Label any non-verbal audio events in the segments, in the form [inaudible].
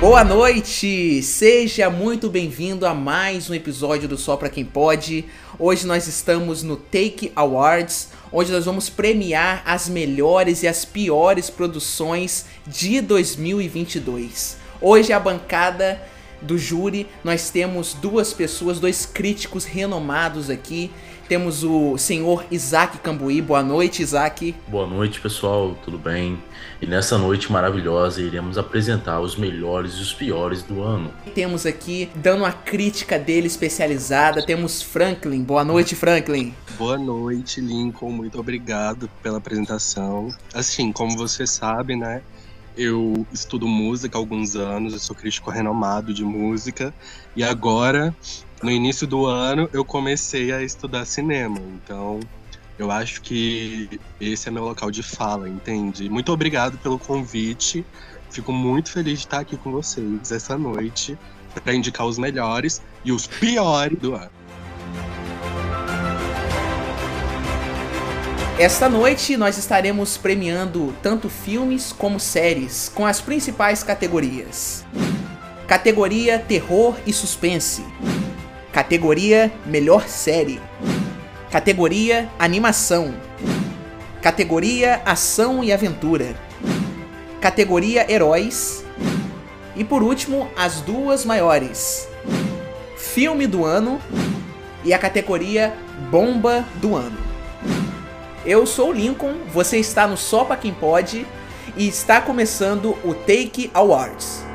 Boa noite! Seja muito bem-vindo a mais um episódio do Só Pra Quem Pode. Hoje nós estamos no Take Awards, onde nós vamos premiar as melhores e as piores produções de 2022. Hoje a bancada do júri nós temos duas pessoas, dois críticos renomados aqui temos o senhor Isaac Cambuí. Boa noite, Isaac. Boa noite, pessoal. Tudo bem? E nessa noite maravilhosa iremos apresentar os melhores e os piores do ano. Temos aqui, dando uma crítica dele especializada, temos Franklin. Boa noite, Franklin. Boa noite, Lincoln. Muito obrigado pela apresentação. Assim, como você sabe, né? Eu estudo música há alguns anos, eu sou crítico renomado de música e agora no início do ano eu comecei a estudar cinema, então eu acho que esse é meu local de fala, entende? Muito obrigado pelo convite. Fico muito feliz de estar aqui com vocês essa noite para indicar os melhores e os piores do ano. Esta noite nós estaremos premiando tanto filmes como séries com as principais categorias. Categoria Terror e Suspense. Categoria Melhor Série. Categoria Animação. Categoria Ação e Aventura. Categoria Heróis. E por último, as duas maiores: Filme do Ano e a categoria Bomba do Ano. Eu sou o Lincoln, você está no Só Pra Quem Pode e está começando o Take Awards.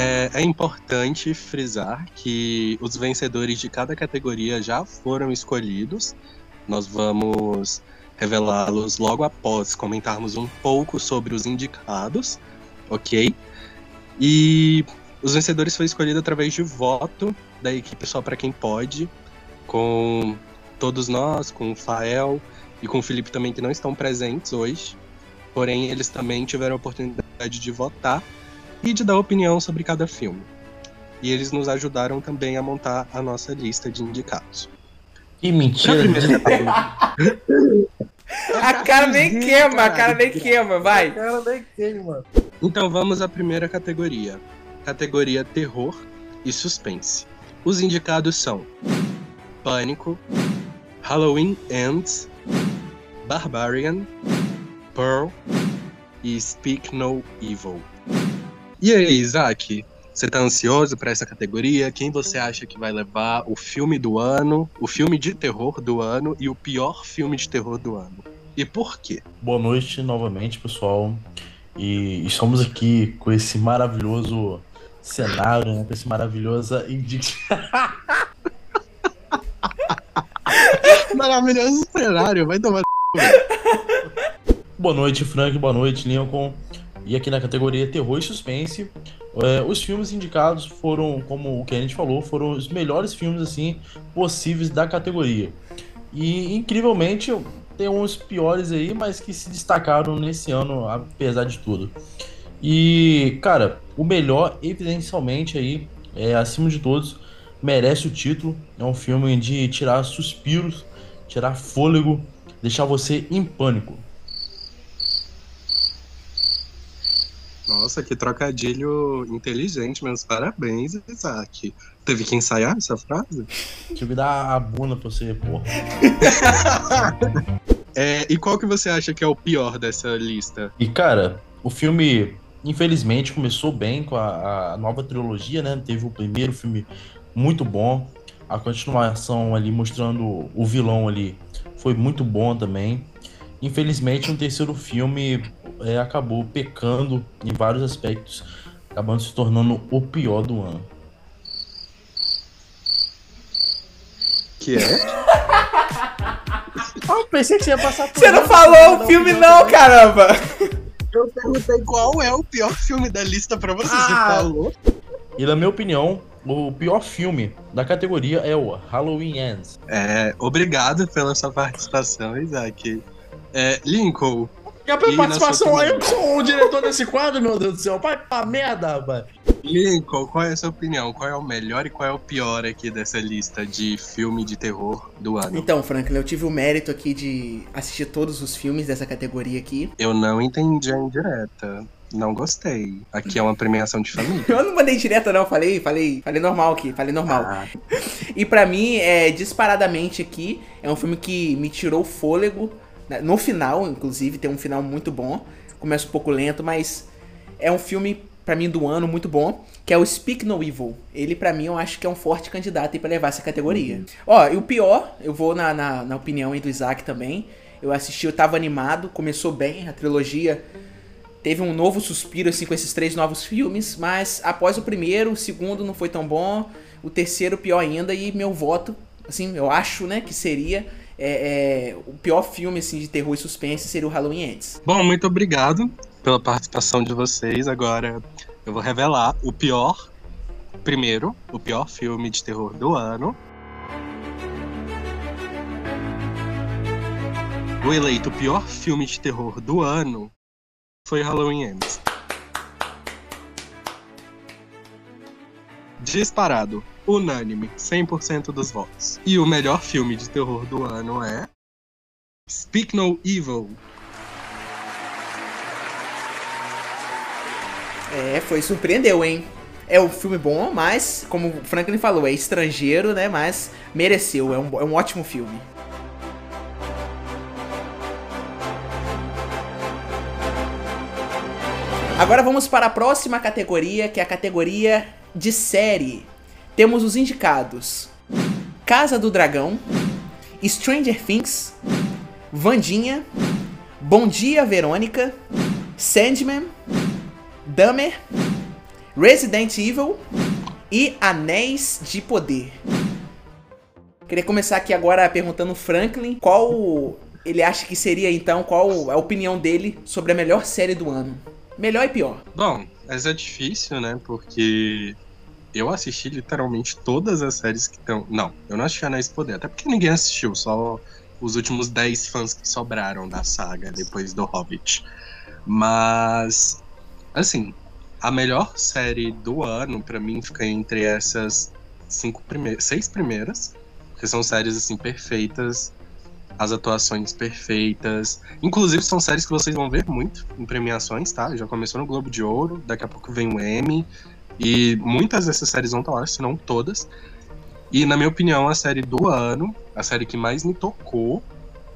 É, é, importante frisar que os vencedores de cada categoria já foram escolhidos. Nós vamos revelá-los logo após comentarmos um pouco sobre os indicados, ok? E os vencedores foram escolhidos através de voto da equipe Só para Quem Pode, com todos nós, com o Fael e com o Felipe também, que não estão presentes hoje. Porém, eles também tiveram a oportunidade de votar e de dar opinião sobre cada filme. E eles nos ajudaram também a montar a nossa lista de indicados. Que mentira! [laughs] a cara nem queima, a cara nem queima, vai! A cara nem queima. Então vamos à primeira categoria. Categoria terror e suspense. Os indicados são Pânico, Halloween Ends, Barbarian, Pearl e Speak No Evil. E aí, Isaac? Você tá ansioso para essa categoria? Quem você acha que vai levar o filme do ano, o filme de terror do ano e o pior filme de terror do ano? E por quê? Boa noite novamente, pessoal. E estamos aqui com esse maravilhoso cenário, né? com esse maravilhoso [laughs] maravilhoso cenário, vai tomar. Boa noite, Frank. Boa noite, Lincoln. E aqui na categoria terror e suspense, é, os filmes indicados foram, como o que a gente falou, foram os melhores filmes assim possíveis da categoria. E incrivelmente tem uns piores aí, mas que se destacaram nesse ano, apesar de tudo. E, cara, o melhor, evidencialmente aí, é, acima de todos, merece o título. É um filme de tirar suspiros, tirar fôlego, deixar você em pânico. Nossa, que trocadilho inteligente, meus parabéns, Isaac. Teve que ensaiar essa frase? Eu me dar a bunda pra você, porra. [laughs] é, e qual que você acha que é o pior dessa lista? E, cara, o filme, infelizmente, começou bem com a, a nova trilogia, né? Teve o primeiro filme muito bom. A continuação ali mostrando o vilão ali foi muito bom também. Infelizmente, um terceiro filme é, acabou pecando em vários aspectos, acabando se tornando o pior do ano. Que é? oh, [laughs] pensei que você ia passar por Você não falou o filme, não, caramba! Eu perguntei qual é o pior filme da lista pra você, ah. você falou. E na minha opinião, o pior filme da categoria é o Halloween Ends. É, obrigado pela sua participação, Isaac. É, Lincoln, e a participação aí, eu sou o diretor desse quadro, meu Deus do céu. Vai pra merda, rapaz. Lincoln, qual é a sua opinião? Qual é o melhor e qual é o pior aqui dessa lista de filme de terror do ano? Então, Franklin, eu tive o mérito aqui de assistir todos os filmes dessa categoria aqui. Eu não entendi a indireta. Não gostei. Aqui é uma premiação de família. [laughs] Eu não mandei direta, não. Falei, falei, falei normal aqui, falei normal. Ah, [laughs] E pra mim, é disparadamente aqui, é um filme que me tirou o fôlego. Né? No final, inclusive, tem um final muito bom. Começa um pouco lento, mas é um filme, pra mim, do ano muito bom. Que é o Speak No Evil. Ele, pra mim, eu acho que é um forte candidato pra levar essa categoria. Ó, e o pior, eu vou na, na, na opinião aí do Isaac também. Eu assisti, eu tava animado, começou bem, a trilogia teve um novo suspiro assim com esses três novos filmes, mas após o primeiro, o segundo não foi tão bom, o terceiro pior ainda e meu voto, assim, eu acho, né, que seria é, é, o pior filme assim de terror e suspense seria o Halloween Ends. Bom, muito obrigado pela participação de vocês. Agora eu vou revelar o pior, primeiro, o pior filme de terror do ano. O eleito pior filme de terror do ano foi Halloween Ends. Disparado, unânime, 100% dos votos. E o melhor filme de terror do ano é Speak No Evil, É, foi surpreendeu, hein? É um filme bom, mas como o Franklin falou, é estrangeiro, né? Mas mereceu, é um, é um ótimo filme. Agora vamos para a próxima categoria, que é a categoria de série. Temos os indicados: Casa do Dragão, Stranger Things, Vandinha, Bom Dia Verônica, Sandman, Dahmer, Resident Evil e Anéis de Poder. Queria começar aqui agora perguntando Franklin qual ele acha que seria então, qual a opinião dele sobre a melhor série do ano. Melhor e pior. Bom, mas é difícil, né? Porque eu assisti literalmente todas as séries que estão. Não, eu não assisti Anéis do Poder, até porque ninguém assistiu, só os últimos 10 fãs que sobraram da saga depois do Hobbit. Mas, assim, a melhor série do ano, pra mim, fica entre essas cinco primeiras, seis primeiras, porque são séries assim perfeitas, as atuações perfeitas. Inclusive são séries que vocês vão ver muito em premiações, tá? Já começou no Globo de Ouro, daqui a pouco vem o Emmy e muitas dessas séries vão estar lá, se não todas. E na minha opinião, a série do ano, a série que mais me tocou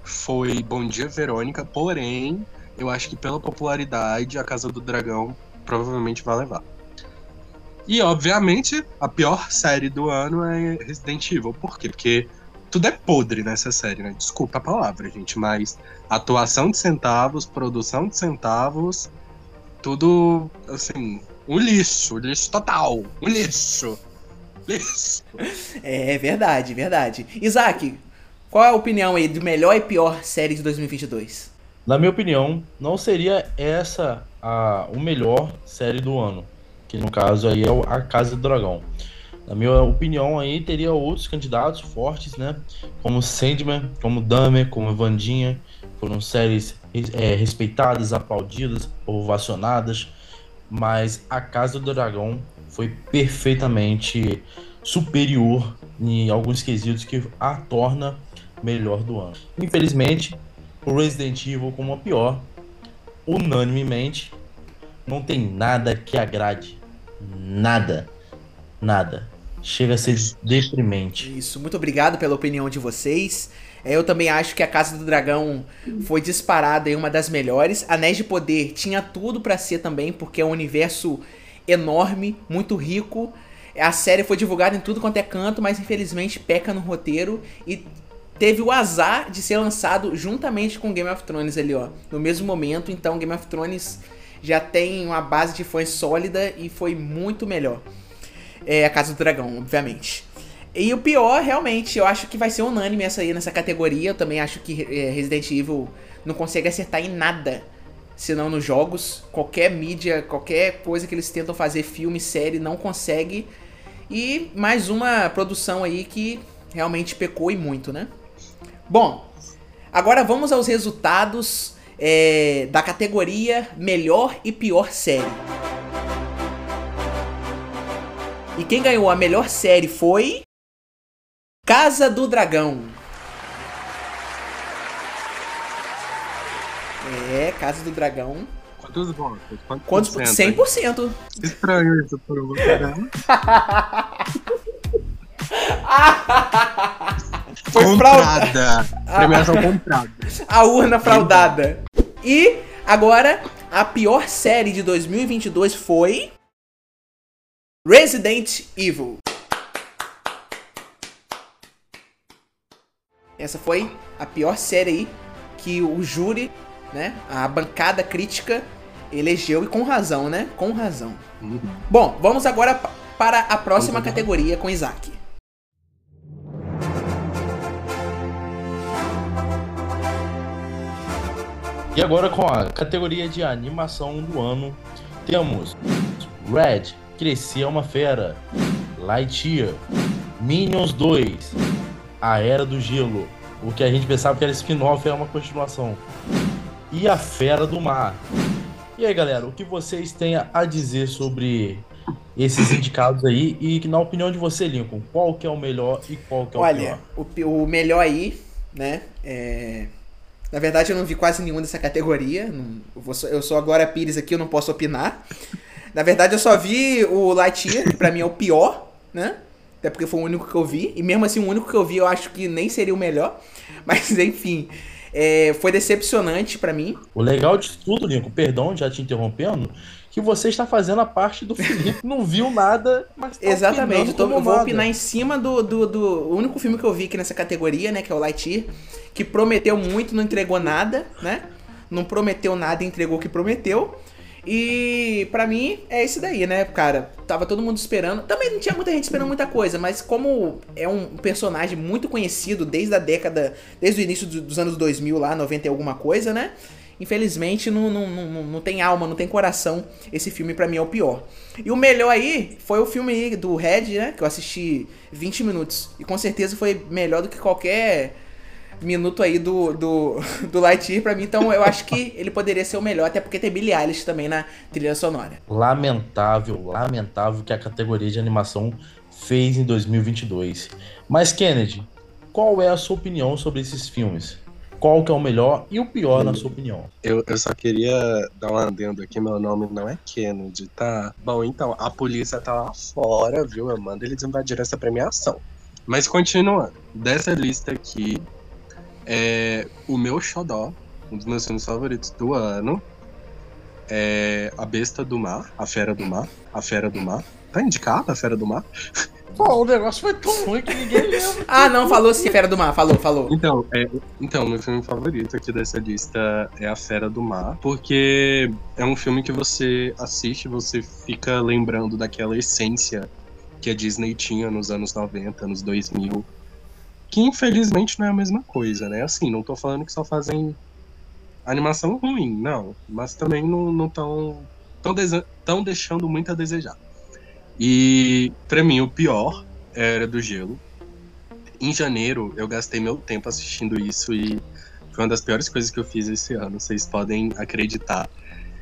foi Bom Dia Verônica, porém, eu acho que pela popularidade, a Casa do Dragão provavelmente vai levar. E, obviamente, a pior série do ano é Resident Evil. Por quê? Porque tudo é podre nessa série, né? Desculpa a palavra, gente, mas atuação de centavos, produção de centavos, tudo, assim, um lixo, um lixo total, um lixo. Lixo. É verdade, verdade. Isaac, qual é a opinião aí de melhor e pior série de 2022? Na minha opinião, não seria essa a, o melhor série do ano, que no caso aí é o A Casa do Dragão. Na minha opinião aí teria outros candidatos fortes, né? Como Sandman, como Dahmer, como Vandinha, foram séries é, respeitadas, aplaudidas, ovacionadas, mas A Casa do Dragão foi perfeitamente superior em alguns quesitos que a torna melhor do ano. Infelizmente, o Resident Evil como a pior, unanimemente, não tem nada que agrade. Nada. Nada. Chega a ser deprimente. Isso, muito obrigado pela opinião de vocês. É, Eu também acho que a Casa do Dragão foi disparada em uma das melhores. Anéis de Poder tinha tudo pra ser também, porque é um universo enorme, muito rico. A série foi divulgada em tudo quanto é canto, mas infelizmente peca no roteiro e teve o azar de ser lançado juntamente com Game of Thrones ali, ó, no mesmo momento. Então Game of Thrones já tem uma base de fãs sólida e foi muito melhor. É a Casa do Dragão, obviamente. E o pior, realmente, eu acho que vai ser unânime essa aí nessa categoria. Eu também acho que é, Resident Evil não consegue acertar em nada, senão nos jogos. Qualquer mídia, qualquer coisa que eles tentam fazer, filme, série, não consegue. E mais uma produção aí que realmente pecou e muito, né? Bom, agora vamos aos resultados é, da categoria melhor e pior série. E quem ganhou a melhor série foi. Casa do Dragão. É, Casa do Dragão. Quantos votos? Quantos, Quantos? por cento? 100%. Estranho isso por um né? [laughs] Foi fraude. Comprada. Premiação comprada. A urna fraudada. E agora, a pior série de 2022 foi. Resident Evil. Essa foi a pior série aí que o júri, né, a bancada crítica elegeu e com razão, né? Com razão. Uhum. Bom, vamos agora pa- para a próxima categoria com Isaac. E agora com a categoria de animação do ano, temos Red, Crescer é uma Fera, Lightyear, Minions 2, A Era do Gelo, o que a gente pensava que era spin-off é uma continuação, e A Fera do Mar. E aí galera, o que vocês têm a dizer sobre esses indicados aí e que na opinião de você, Lincoln, qual que é o melhor e qual que é o Olha, pior? o, pi- o melhor aí, né? É... Na verdade, eu não vi quase nenhum dessa categoria. não- eu, só- eu sou a Glória Pires aqui, eu não posso opinar. Na verdade, eu só vi o Lightyear, que pra mim é o pior, né? Até porque foi o único que eu vi. E mesmo assim, o único que eu vi, eu acho que nem seria o melhor. [laughs] Mas, enfim, é, foi decepcionante pra mim. O legal de tudo, Lincoln, perdão, já te interrompendo, que você está fazendo a parte do Felipe, [laughs] não viu nada, mas tá Exatamente, eu, tô- eu vou opinar em cima do, do, do único filme que eu vi aqui nessa categoria, né, que é o Lightyear, que prometeu muito, não entregou nada, né? Não prometeu nada e entregou o que prometeu. E pra mim é esse daí, né, cara? Tava todo mundo esperando. Também não tinha muita gente esperando muita coisa, mas como é um personagem muito conhecido desde a década, desde o início do- dos anos 2000 lá, 90 e alguma coisa, né? Infelizmente não, não, não, não tem alma, não tem coração. Esse filme pra mim é o pior. E o melhor aí foi o filme do Red, né? Que eu assisti 20 minutos. E com certeza foi melhor do que qualquer minuto aí do, do, do Lightyear pra mim. Então eu acho que ele poderia ser o melhor, até porque tem Billie Eilish também na trilha sonora. Lamentável, lamentável que a categoria de animação fez em 2022. Mas, Kennedy, qual é a sua opinião sobre esses filmes? Qual que é o melhor e o pior, na sua opinião? Eu, eu só queria dar um adendo aqui, meu nome não é Kennedy, tá? Bom, então, a polícia tá lá fora, viu? Eu mando eles invadir essa premiação. Mas continuando, dessa lista aqui, é o meu xodó, um dos meus filmes favoritos do ano, é A Besta do Mar, A Fera do Mar, A Fera do Mar. Tá indicado A Fera do Mar? [laughs] Pô, o negócio foi tão ruim que ninguém lembra. [laughs] Ah, não, falou sim, Fera do Mar, falou, falou. Então, é, então, meu filme favorito aqui dessa lista é A Fera do Mar, porque é um filme que você assiste, você fica lembrando daquela essência que a Disney tinha nos anos 90, anos 2000, que infelizmente não é a mesma coisa, né? Assim, não tô falando que só fazem animação ruim, não, mas também não estão tão, tão, tão deixando muito a desejar. E pra mim o pior era do gelo. Em janeiro eu gastei meu tempo assistindo isso e foi uma das piores coisas que eu fiz esse ano, vocês podem acreditar.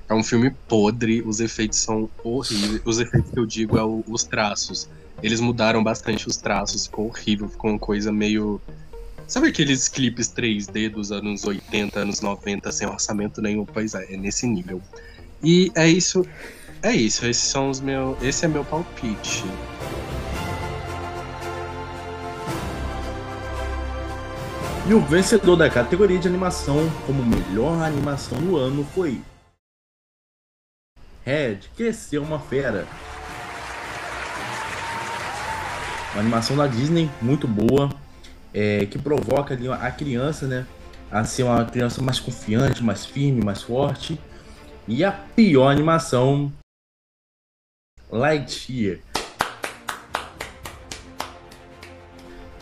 É um filme podre, os efeitos são horríveis. Os efeitos que eu digo é o- os traços. Eles mudaram bastante os traços, ficou horrível, ficou uma coisa meio. Sabe aqueles clipes 3D dos anos 80, anos 90, sem orçamento nenhum? Pois é, é nesse nível. E é isso. É isso, esses são os meus. Esse é meu palpite. E o vencedor da categoria de animação como melhor animação do ano foi Red, Cresceu uma Fera. Uma animação da Disney muito boa, é, que provoca ali a criança, né, a ser uma criança mais confiante, mais firme, mais forte. E a pior animação, Lightyear.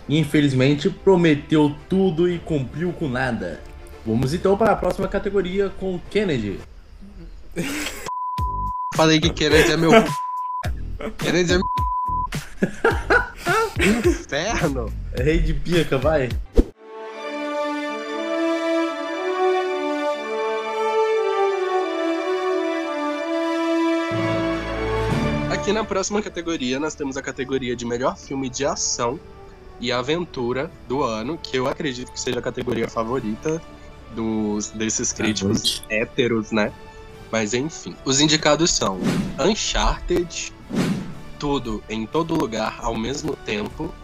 Infelizmente, prometeu tudo e cumpriu com nada. Vamos então para a próxima categoria com Kennedy. Falei que Kennedy é meu. [laughs] Kennedy é meu. Inferno! Rei de pica, vai. Aqui na próxima categoria nós temos a categoria de melhor filme de ação e aventura do ano, que eu acredito que seja a categoria favorita dos desses críticos héteros, né? Mas enfim, os indicados são Uncharted, Tudo em Todo Lugar ao mesmo tempo,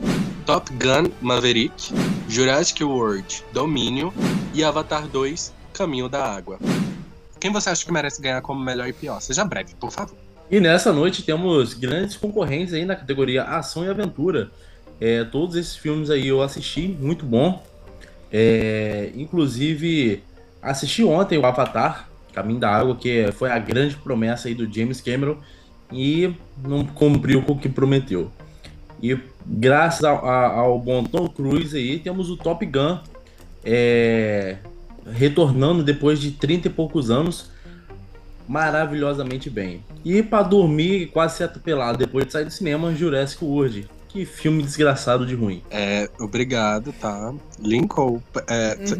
Top Gun Maverick, Jurassic World Domínio e Avatar 2 Caminho da Água. Quem você acha que merece ganhar como melhor e pior? Seja breve, por favor. E nessa noite temos grandes concorrentes aí na categoria Ação e Aventura. É, todos esses filmes aí eu assisti, muito bom. É, inclusive, assisti ontem o Avatar, Caminho da Água, que foi a grande promessa aí do James Cameron e não cumpriu com o que prometeu. E graças ao, ao bom Tom Cruise aí, temos o Top Gun é, retornando depois de 30 e poucos anos maravilhosamente bem. E para dormir quase se atropelado depois de sair do cinema, Jurassic World. Que filme desgraçado de ruim. É, obrigado, tá? Lincoln,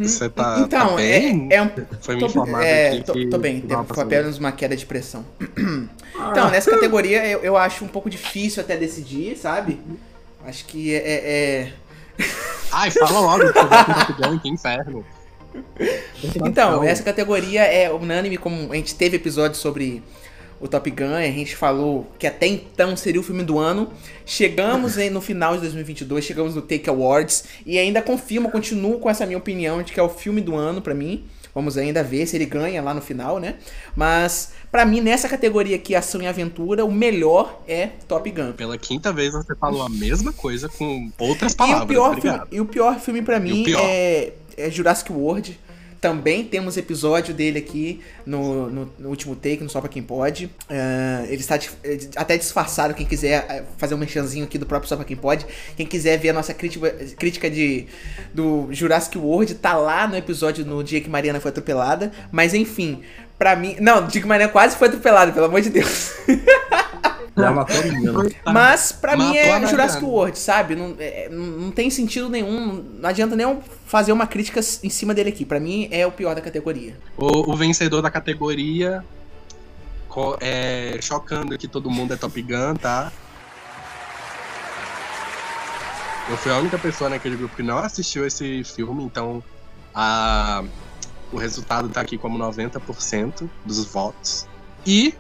você Uhum. tá, Então, tá bem? é, é um. Foi me informado é, aqui tô, que tô bem, foi apenas uma queda de pressão. [clears throat] Então, nessa categoria eu, eu acho um pouco difícil até decidir, sabe? Acho que é. é- é- [laughs] Ai, fala logo, que inferno. Então, essa categoria é unânime, como a gente teve episódio sobre o Top Gun, a gente falou que até então seria o filme do ano. Chegamos no final de 2022, chegamos no Take Awards e ainda confirmo, continuo com essa minha opinião de que é o filme do ano pra mim. Vamos ainda ver se ele ganha lá no final, né? Mas pra mim nessa categoria aqui, ação e aventura, o melhor é Top Gun. Pela quinta vez você falou a mesma coisa com outras E palavras. o pior filme, obrigado. e o pior filme para mim é, é Jurassic World. Também temos episódio dele aqui no, no, no último take, no Só Pra Quem Pode. Ah, ele está eh, até disfarçado, quem quiser eh, fazer um merchanzinho aqui do próprio Só Pra Quem Pode. Quem quiser ver a nossa crítica, crítica de, do Jurassic World, tá lá no episódio no dia que Mariana foi atropelada. Mas enfim, pra mim... Não, dia que Mariana quase foi atropelada, pelo amor de Deus. [laughs] Já matou a menina. Mas pra mim Matou a é Mariana. Jurassic World, sabe? Não, é, não tem sentido nenhum. Não adianta nem eu fazer uma crítica em cima dele aqui. Pra mim é o pior da categoria. O, o vencedor da categoria, é, chocando que todo mundo é Top Gun, tá? Eu fui a única pessoa naquele grupo que não assistiu esse filme, então a, o resultado tá aqui como 90% dos votos. E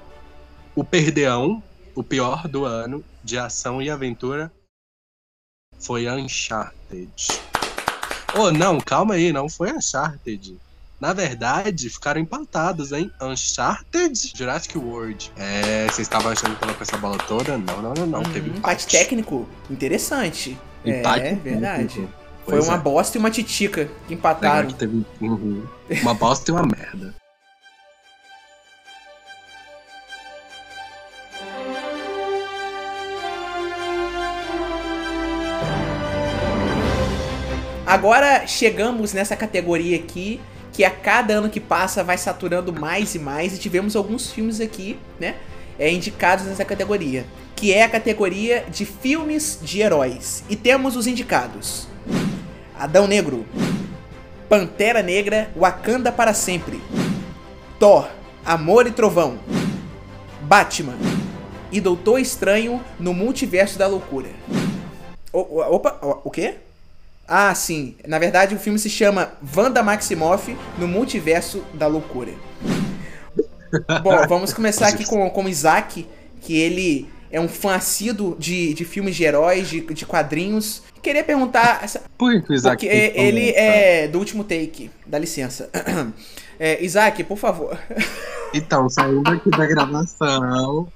o perdeão, o pior do ano de ação e aventura, foi Uncharted. Oh, não, calma aí, não foi Uncharted. Na verdade, ficaram empatados, hein? Uncharted, Jurassic World. É, vocês estavam achando que tava com essa bola toda? Não, não, não, não. Uhum, Teve empate técnico, interessante. Empate é, verdade. Foi Pois uma é. bosta e uma titica que empataram. que teve uhum. uma bosta e uma merda. Agora chegamos nessa categoria aqui, que a cada ano que passa vai saturando mais e mais, e tivemos alguns filmes aqui, né? É, indicados nessa categoria. Que é a categoria de filmes de heróis. E temos os indicados: Adão Negro, Pantera Negra, Wakanda para sempre, Thor, Amor e Trovão, Batman e Doutor Estranho no Multiverso da Loucura. O- opa, o- o quê? Ah, sim. Na verdade, o filme se chama Wanda Maximoff no Multiverso da Loucura. [laughs] Bom, vamos começar aqui com, com o Isaac, que ele é um fã assíduo de, de filmes de heróis, de, de quadrinhos. Queria perguntar, essa- Por que o Isaac porque ele comentar? é do último take, dá licença. [clears throat] É, Isaac, por favor. [laughs] Então, saindo aqui da gravação.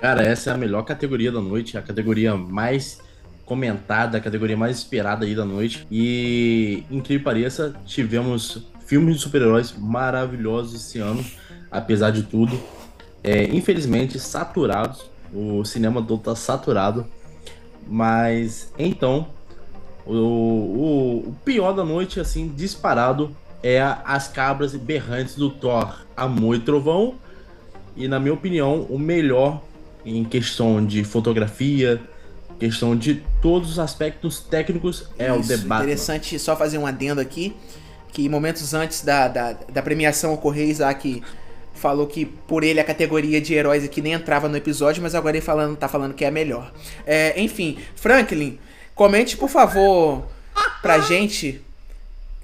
Cara, essa é a melhor categoria da noite, a categoria mais comentada, a categoria mais esperada aí da noite. E, incrível que pareça, tivemos filmes de super-heróis maravilhosos esse ano, apesar de tudo. É, infelizmente, saturados. O cinema todo tá saturado. Mas, então, o, o, o pior da noite, assim, disparado, é as cabras berrantes do Thor, Amor e Trovão. E, na minha opinião, o melhor em questão de fotografia, questão de todos os aspectos técnicos, é o Isso, The Batman. Interessante só fazer um adendo aqui, que momentos antes da, da, da premiação ocorrer, Isaac falou que por ele a categoria de heróis aqui nem entrava no episódio, mas agora ele falando, tá falando que é a melhor. É, enfim, Franklin, comente por favor pra gente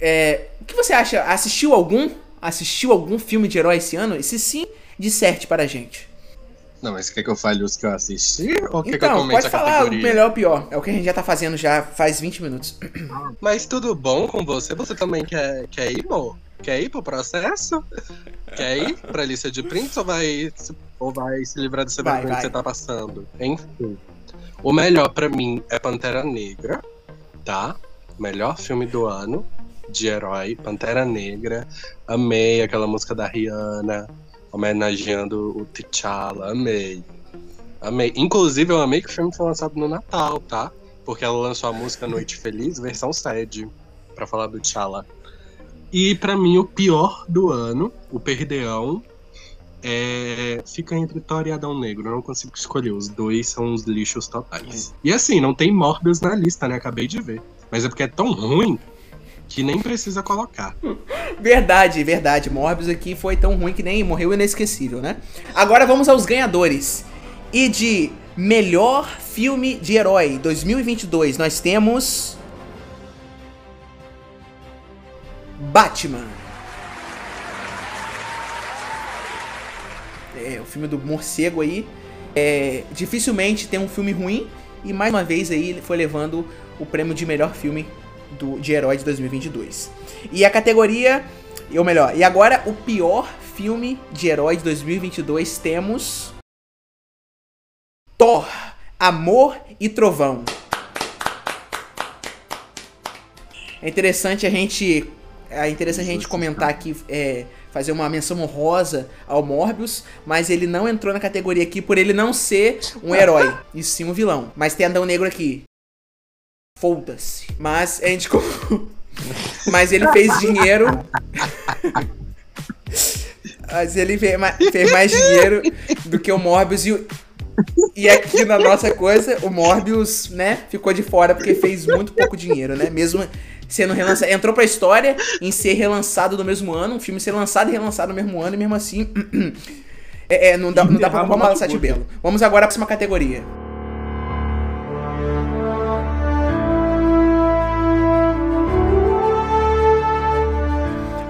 é, o que você acha? Assistiu algum? Assistiu algum filme de herói esse ano? E se sim, disserte para a gente. Não, mas quer que eu fale os que eu assisti? Ou quer então, que eu comente pode falar o melhor ou pior. É o que a gente já tá fazendo já faz 20 minutos. Mas tudo bom com você? Você também quer, quer ir, amor? Quer ir pro processo? Quer ir pra lista de prints ou vai, ou vai se livrar desse Vai, que você tá passando? Enfim. O melhor pra mim é Pantera Negra, tá? Melhor filme do ano de herói, Pantera Negra. Amei aquela música da Rihanna, homenageando o T'Challa. Amei. Amei. Inclusive, eu amei que o filme foi lançado no Natal, tá? Porque ela lançou a música Noite Feliz, versão sede, pra falar do T'Challa. E pra mim, o pior do ano, o Perdeão, é... fica entre Thor e Adão Negro. Eu não consigo escolher. Os dois são os lixos totais. E assim, não tem Morbius na lista, né? Acabei de ver. Mas é porque é tão ruim que nem precisa colocar. Verdade, verdade. Morbius aqui foi tão ruim que nem morreu inesquecível, né? Agora vamos aos ganhadores. E de melhor filme de herói 2022, nós temos. Batman. É, o filme do morcego aí. É, dificilmente tem um filme ruim. E mais uma vez aí ele foi levando o prêmio de melhor filme do, de herói de 2022. E a categoria. Ou melhor, e agora o pior filme de herói de 2022 temos. Thor, Amor e Trovão. É interessante a gente. É interessante a gente comentar aqui, é, fazer uma menção honrosa ao Morbius, mas ele não entrou na categoria aqui por ele não ser um herói, e sim um vilão. Mas tem Adão Negro aqui. Foda-se. Mas a gente. [laughs] mas ele fez dinheiro. [laughs] mas ele fez mais, fez mais dinheiro do que o Morbius e o. E aqui na nossa coisa, o Morbius, né, ficou de fora porque fez muito pouco dinheiro, né? Mesmo sendo relançado. Entrou pra história em ser relançado no mesmo ano, um filme ser lançado e relançado no mesmo ano, e mesmo assim. [clears throat] é, é, não dá, não dá pra comprar uma de belo. Vamos agora pra próxima categoria.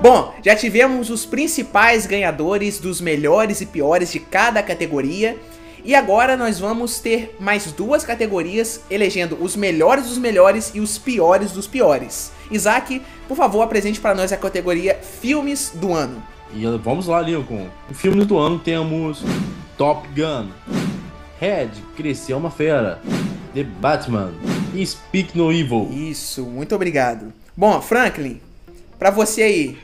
Bom, já tivemos os principais ganhadores dos melhores e piores de cada categoria. E agora nós vamos ter mais duas categorias, elegendo os melhores dos melhores e os piores dos piores. Isaac, por favor, apresente para nós a categoria Filmes do Ano. E vamos lá, Lincoln. O filme do ano temos Top Gun, Red, Crescer uma Fera, The Batman e Speak No Evil. Isso, muito obrigado. Bom, Franklin, para você aí,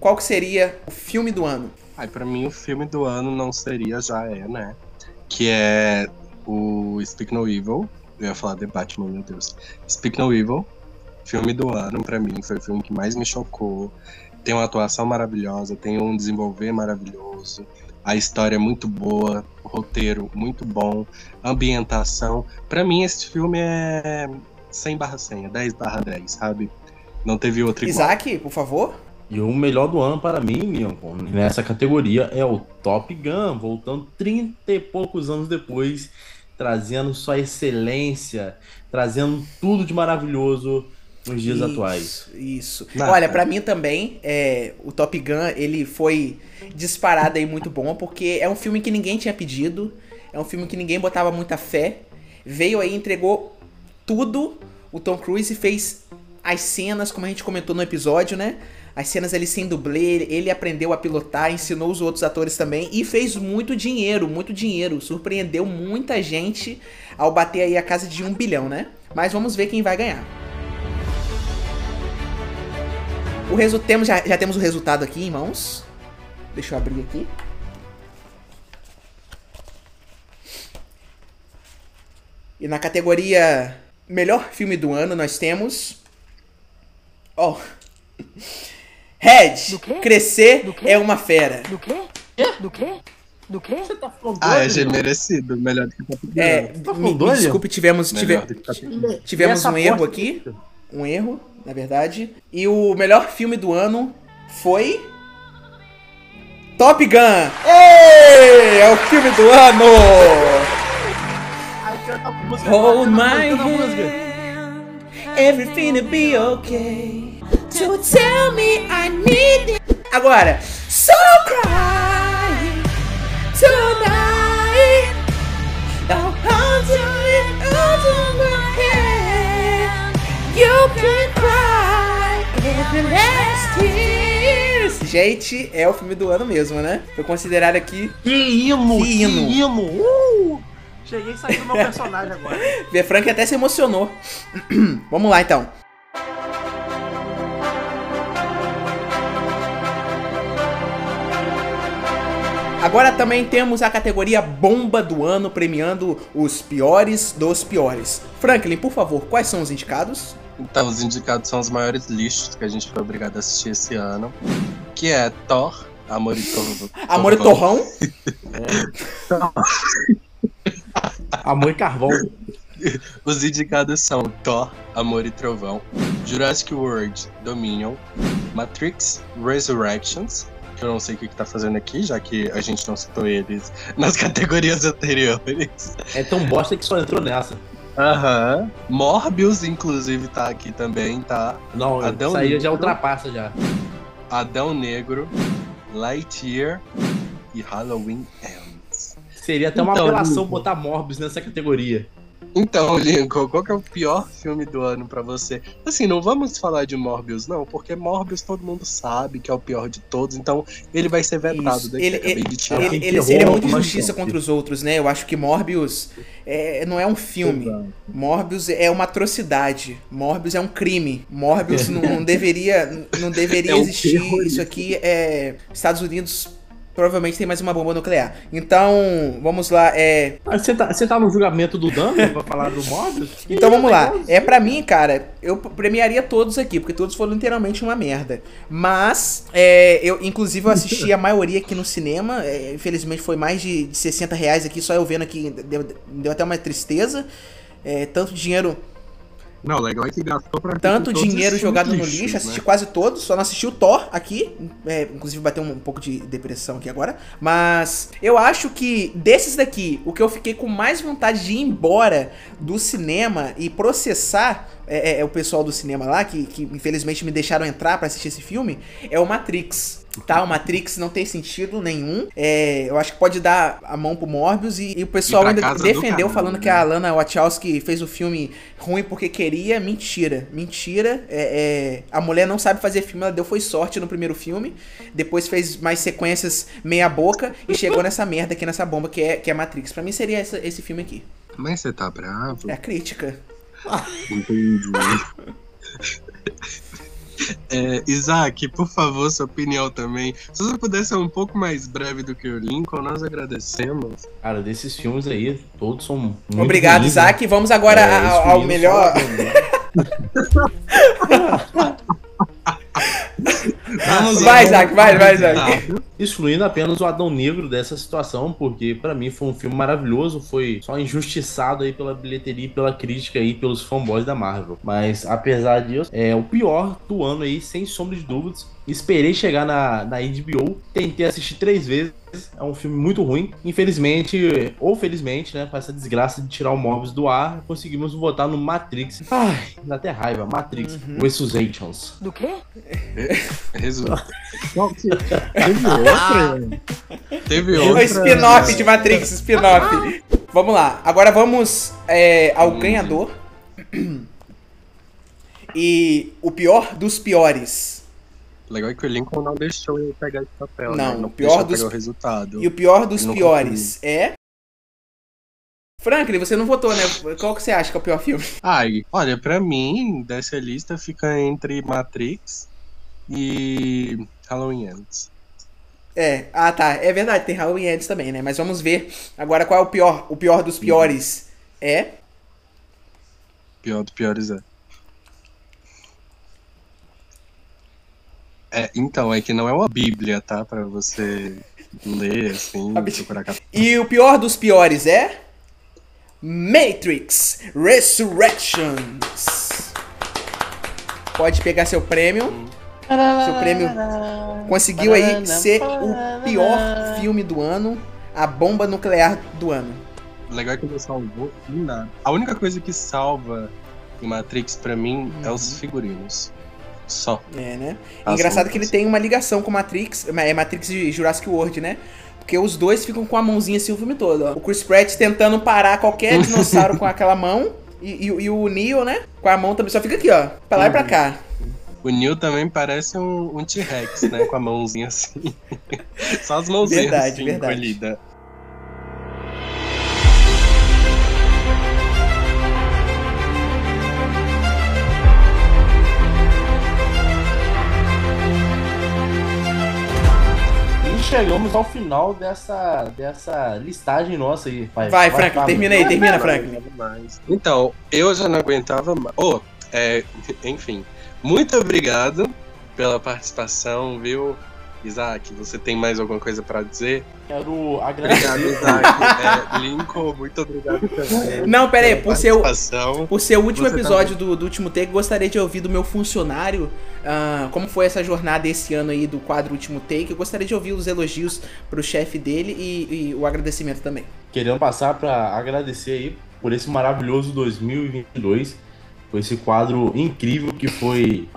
qual que seria o filme do ano? Ai, pra mim o filme do ano não seria, já é, né? Que é o Speak No Evil. Eu ia falar The Batman, meu Deus. Speak No Evil, filme do ano pra mim, foi o filme que mais me chocou. Tem uma atuação maravilhosa, tem um desenvolver maravilhoso, a história é muito boa, o roteiro muito bom, ambientação. Pra mim esse filme é 100 barra 100, é 10 barra 10, sabe? Não teve outro igual. Isaac, por favor. E o melhor do ano para mim, Lincoln, nessa categoria é o Top Gun, voltando 30 e poucos anos depois, trazendo sua excelência, trazendo tudo de maravilhoso nos dias Isso, atuais. Isso. Nada. Olha, pra mim também, é, o Top Gun, ele foi disparado aí muito bom, porque é um filme que ninguém tinha pedido, é um filme que ninguém botava muita fé. Veio aí, entregou tudo. O Tom Cruise fez as cenas, como a gente comentou no episódio, né? As cenas ali sem dublê, ele aprendeu a pilotar, ensinou os outros atores também e fez muito dinheiro, muito dinheiro. Surpreendeu muita gente ao bater aí a casa de um bilhão, né? Mas vamos ver quem vai ganhar. O temos, já, já temos o resultado aqui em mãos. Deixa eu abrir aqui. E na categoria Melhor Filme do Ano nós temos. Ó. Red, Do quê? Crescer Do quê? é uma fera. Do quê? Do quê? Do quê? Ah, é merecido, melhor do que Top Gun. É, Tá me, me falando, desculpe, tivemos, tive- Gun. tivemos um erro aqui. Um erro, na verdade. E o melhor filme do ano foi. Top Gun! Ei, é o filme do ano! Hold my hand, everything will be okay. So tell me I need it. Agora, so cry tonight. I'll hold you hold my hand. You can cry every last tears. Gente, é o filme do ano mesmo, né? Foi considerado aqui. Que hino! Que hino. hino! Uh! Cheguei a sair do meu personagem agora. [laughs] Vê Frank até se emocionou. [clears throat] Vamos lá então. Agora também temos a categoria Bomba do Ano, premiando os piores dos piores. Franklin, por favor, quais são os indicados? Então, os indicados são os maiores lixos que a gente foi obrigado a assistir esse ano. Que é Thor, Amor e. Amor e Torrão, [laughs] [laughs] Amor e carvão. [laughs] Os indicados são Thor, Amor e Trovão, Jurassic World, Dominion, Matrix Resurrections, que eu não sei o que, que tá fazendo aqui, já que a gente não citou eles [laughs] nas categorias anteriores. É tão bosta que só entrou nessa. Aham. Morbius, inclusive, tá aqui também, tá? Não, Adão isso aí Negro. já ultrapassa já. Adão Negro, Lightyear e Halloween Ends. Seria até uma Então, apelação Lincoln. botar Morbius nessa categoria. Então, Lincoln, qual que é o pior filme do ano pra você? Assim, não vamos falar de Morbius, não, porque Morbius todo mundo sabe que é o pior de todos, então ele vai ser vetado Isso. daqui. Ele- acabei de tirar. ele, que ele terror, seria muito mas injustiça contra os outros, né? Eu acho que Morbius é, não é um filme. Morbius é uma atrocidade. Morbius é um crime. Morbius [laughs] não, não deveria, não deveria É existir. Isso aqui é Estados Unidos provavelmente tem mais uma bomba nuclear. Então, vamos lá, é Você tá, você tá no julgamento do Dano [laughs] pra falar do Morbius? Então vamos lá. É pra mim, cara, eu premiaria todos aqui, porque todos foram literalmente uma merda. Mas, é, eu, inclusive, eu assisti a maioria aqui no cinema. é, infelizmente foi mais de, de 60 reais aqui, só eu vendo aqui, deu, deu até uma tristeza. É, tanto dinheiro, Não, o legal é que gastou pra tanto dinheiro jogado no lixos, lixo, né? assisti quase todos, só não assisti o Thor aqui, é, inclusive bateu um, pouco de depressão aqui agora, mas eu acho que desses daqui, o que eu fiquei com mais vontade de ir embora do cinema e processar é, é, é o pessoal do cinema lá, que, que infelizmente me deixaram entrar pra assistir esse filme, é o Matrix. Tá, o Matrix não tem sentido nenhum. É, eu acho que pode dar a mão pro Morbius e, e o pessoal pra ainda defendeu falando né? que a Lana Wachowski fez o filme ruim porque queria. Mentira, mentira. É, é, a mulher não sabe fazer filme, ela deu foi sorte no primeiro filme. Depois fez mais sequências meia boca e chegou nessa merda aqui, nessa bomba que é, que é Matrix. Pra mim seria essa- esse filme aqui. Mas você tá bravo? É a crítica. Entendi. [laughs] É, Isaac, por favor, sua opinião também. Se você puder ser um pouco mais breve do que o Lincoln, nós agradecemos. Cara, desses filmes aí, todos são muito Obrigado, ruins, Isaac. Vamos agora É, ao, ao melhor. [laughs] Vamos Vai. Isaac, vai, vai, Isaac. Excluindo apenas o Adão Negro dessa situação, porque pra mim foi um filme maravilhoso, foi só injustiçado aí pela bilheteria e pela crítica aí pelos fanboys da Marvel. Mas apesar disso, é o pior do ano aí, sem sombra de dúvidas. Esperei chegar na, na HBO, tentei assistir três vezes. É um filme muito ruim. Infelizmente, ou felizmente, né, com essa desgraça de tirar o Morbius do ar, conseguimos votar no Matrix. Ai, dá até raiva. Matrix Uhum. Resuscitations. Do quê? [laughs] Resumo. Teve outra? [laughs] Teve O outra. spin-off de Matrix, spin-off. Vamos lá. Agora vamos é, ao ganhador. E o pior dos piores. Legal é que o Lincoln não deixou eu pegar esse papel, Não, né? Não o pior dos- pegar o resultado. E o pior dos piores é. Franklin, você não votou, né? Qual que você acha que é o pior filme? Ai, olha, pra mim, dessa lista fica entre Matrix e Halloween Ends. É, ah tá, é verdade, tem Halloween Ends também, né? Mas vamos ver agora qual é o pior. O pior dos piores é. Pior dos piores é. É, então, é que não é uma bíblia, tá? Pra você ler, assim, [laughs] procurar cap- E o pior dos piores é. Matrix Resurrections. Pode pegar seu prêmio. Seu prêmio conseguiu aí ser o pior filme do ano, a bomba nuclear do ano. O legal é que não salvou nada. A única coisa que salva em Matrix pra mim é os figurinos. Só. É, né? As Engraçado que ele tem uma ligação com Matrix, é Matrix e Jurassic World, né? Porque os dois ficam com a mãozinha assim o filme todo, ó. O Chris Pratt tentando parar qualquer [laughs] dinossauro com aquela mão. E, e- e o Neo, né? Com a mão também só fica aqui, ó. Pra lá e pra cá. O Neil também parece um, um T-Rex, né? Com a mãozinha assim. Só as mãozinhas Verdade, assim, verdade. encolhida. E chegamos ao final dessa, dessa listagem nossa aí. Vai, Vai, Franklin, termina aí, termina, Franklin. Então, eu já não aguentava mais. Oh, é, enfim. Muito obrigado pela participação, viu? Isaac, você tem mais alguma coisa pra dizer? Quero agradecer. Obrigado, Isaac. [laughs] É, Lincoln, muito obrigado também. Não, pera aí, pela por ser o, participação. por ser o último Você episódio do, do último take, gostaria de ouvir do meu funcionário ah, como foi essa jornada esse ano aí do quadro Último Take. Eu gostaria de ouvir os elogios pro chefe dele e, e o agradecimento também. Querendo passar para agradecer aí por esse maravilhoso 2022, por esse quadro incrível que foi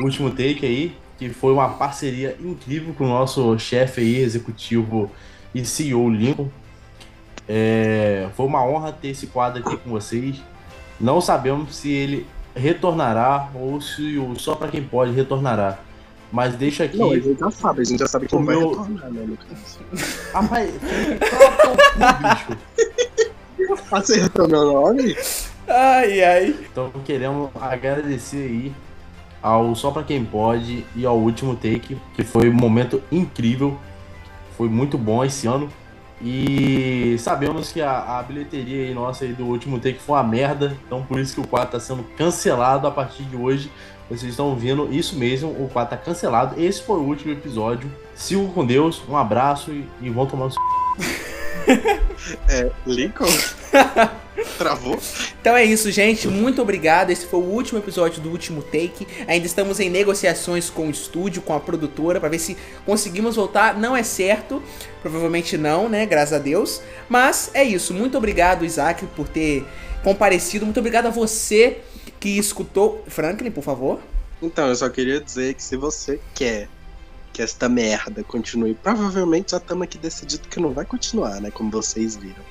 o último take aí, que foi uma parceria incrível com o nosso chefe aí, executivo e CEO Lincoln. É, foi uma honra ter esse quadro aqui com vocês. Não sabemos se ele retornará ou se o Só para Quem Pode retornará. Mas deixa aqui. Não, a gente já sabe, a gente já sabe que O vai meu- retornar, né, no caso. Rapaz, [laughs] bicho. Acertou meu nome? Ai, ai. Então queremos agradecer aí ao Só Pra Quem Pode e ao último take, que foi um momento incrível. Foi muito bom esse ano. E sabemos que a, a bilheteria aí nossa aí do último take foi uma merda. Então por isso que o quadro tá sendo cancelado a partir de hoje. Vocês estão vendo isso mesmo, o quadro tá cancelado. Esse foi o último episódio. Sigam com Deus, um abraço e, e vão tomar no seu [laughs] É, Lincoln? Travou? Então é isso, gente. Muito obrigado. Esse foi o último episódio do último take. Ainda estamos em negociações com o estúdio, com a produtora, pra ver se conseguimos voltar. Não é certo, provavelmente não, né? Graças a Deus. Mas é isso. Muito obrigado, Isaac, por ter comparecido. Muito obrigado a você que escutou. Franklin, por favor. Então, eu só queria dizer que se você quer que esta merda continue, provavelmente já estamos aqui decidido que não vai continuar, né? Como vocês viram.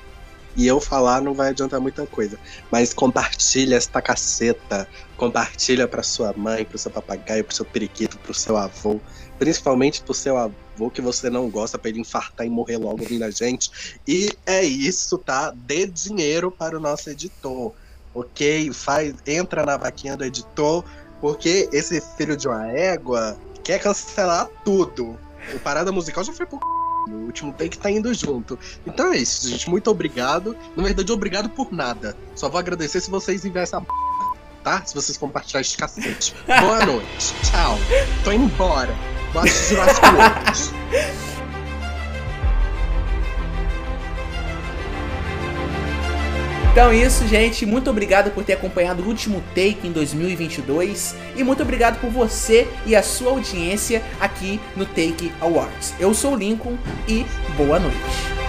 E eu falar não vai adiantar muita coisa. Mas compartilha esta caceta. Compartilha pra sua mãe, pro seu papagaio, pro seu periquito, pro seu avô. Principalmente pro seu avô que você não gosta pra ele infartar e morrer logo ouvindo a gente. E é isso, tá? Dê dinheiro para o nosso editor. Ok? Faz, entra na vaquinha do editor. Porque esse filho de uma égua quer cancelar tudo. O Parada Musical já foi pro c... O último take tá indo junto. Então é isso, gente. Muito obrigado. Na verdade, obrigado por nada. Só vou agradecer se vocês enviarem essa b... tá? Se vocês compartilharem esse cacete. Boa [laughs] noite. Tchau. Tô indo embora. Bota Jurassic World. Então é isso, gente. Muito obrigado por ter acompanhado o último take em 2022 e muito obrigado por você e a sua audiência aqui no Take Awards. Eu sou o Lincoln e boa noite.